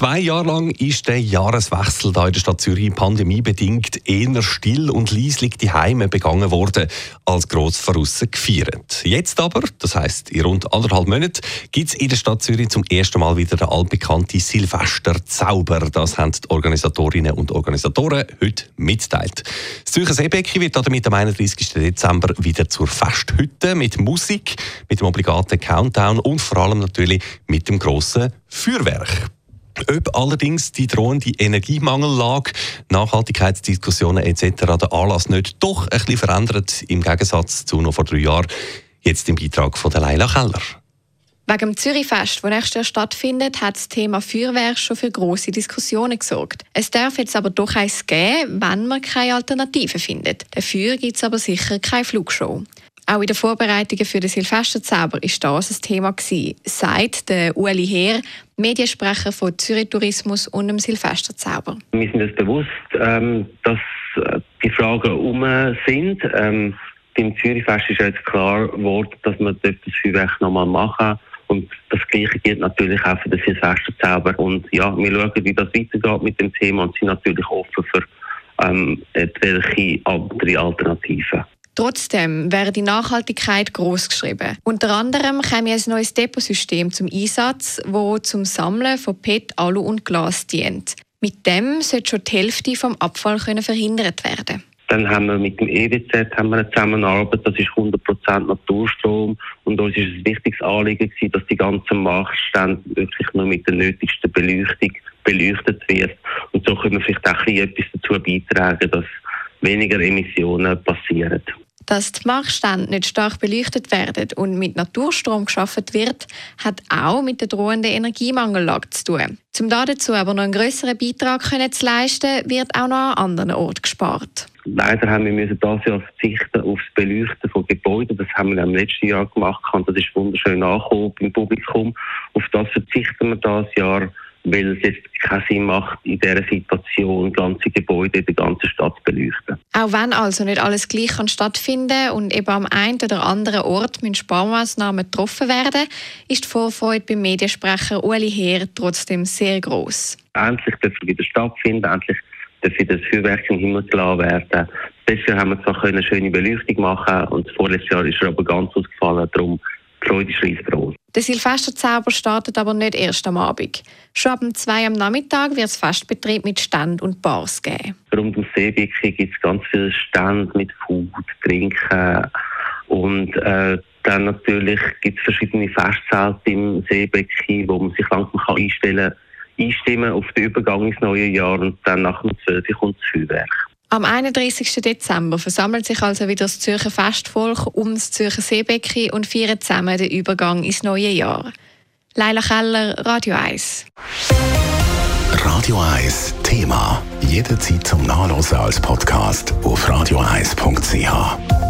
Zwei Jahre lang ist der Jahreswechsel da in der Stadt Zürich pandemiebedingt eher still und leislich die Heime begangen worden, als gross voraus gefeiert. Jetzt aber, das heißt in rund anderthalb Monaten, gibt es in der Stadt Zürich zum ersten Mal wieder den allbekannte Silvesterzauber. Das haben die Organisatorinnen und Organisatoren heute mitteilt. Das Zürcher Seebecken wird damit am 31. Dezember wieder zur Festhütte mit Musik, mit dem obligaten Countdown und vor allem natürlich mit dem grossen Feuerwerk. Ob allerdings die drohende Energiemangellage, Nachhaltigkeitsdiskussionen etc. den Anlass nicht doch ein bisschen verändert, im Gegensatz zu noch vor drei Jahren, jetzt im Beitrag von Leila Keller. Wegen dem Zürichfest, das nächstes Jahr stattfindet, hat das Thema Feuerwehr schon für große Diskussionen gesorgt. Es darf jetzt aber doch eins geben, wenn man keine Alternative findet. Dafür gibt es aber sicher keine Flugshow. Auch in den Vorbereitungen für den Silvesterzauber ist das ein Thema sagt Ueli Heer, Mediensprecher von Zürich Tourismus und dem Silvesterzauber. Wir sind uns bewusst, ähm, dass äh, die Fragen um sind. Ähm, beim Zürichfest ist jetzt klar geworden, dass dort das Feuerwerk nochmal machen. Und das Gleiche gilt natürlich auch für den Silvesterzauber. Und ja, wir schauen, wie das weitergeht mit dem Thema und sind natürlich offen für ähm, welche andere Alternativen. Trotzdem wäre die Nachhaltigkeit groß geschrieben. Unter anderem käme ein neues Deposystem zum Einsatz, wo zum Sammeln von PET, Alu und Glas dient. Mit dem sollte schon die Hälfte vom Abfall können verhindert werden. Dann haben wir mit dem EWZ haben wir eine Zusammenarbeit, das ist 100% Naturstrom und uns ist ein wichtiges Anliegen gewesen, dass die ganze Marktstände wirklich nur mit der nötigsten Beleuchtung beleuchtet wird. Und so können wir vielleicht auch etwas dazu beitragen, dass weniger Emissionen passieren. Dass die Marktstände nicht stark beleuchtet werden und mit Naturstrom geschaffen wird, hat auch mit der drohenden Energiemangellage zu tun. Um dazu aber noch einen grösseren Beitrag zu leisten, wird auch noch an anderen Orten gespart. Leider haben wir müssen dieses Jahr verzichten auf das Beleuchten von Gebäuden. Das haben wir im letzten Jahr gemacht und das ist wunderschön angekommen im Publikum. Auf das verzichten wir dieses Jahr weil es jetzt keinen Sinn macht, in dieser Situation ganze Gebäude der ganzen Stadt zu beleuchten. Auch wenn also nicht alles gleich kann stattfinden und eben am einen oder anderen Ort mit Sparmaßnahmen getroffen werden, ist die Vorfreude beim Mediensprecher Ueli Heer trotzdem sehr groß. Endlich darf es wieder stattfinden, endlich wieder das Feuerwerk im Himmel gelassen werden. Bisher haben wir zwar eine schöne Beleuchtung machen und das vorletzte Jahr ist er aber ganz ausgefallen, darum Freude riesig der Silvesterzauber startet aber nicht erst am Abend. Schon ab 2 am Nachmittag wird es Festbetrieb mit Stand und Bars geben. Rund ums Seebecken gibt es ganz viele Stände mit Food, Trinken und äh, dann natürlich gibt es verschiedene Festzelte im Seebecken, wo man sich langsam kann einstellen kann, einstimmen auf den Übergang ins neue Jahr und dann nach dem 12 kommt das Feuerwerk. Am 31. Dezember versammelt sich also wieder das Zürcher Festvolk um das Zürcher Seebecken und feiert zusammen den Übergang ins neue Jahr. Leila Keller, Radio 1. Radio 1 Thema. Jederzeit zum Nachlesen als Podcast auf radio1.ch.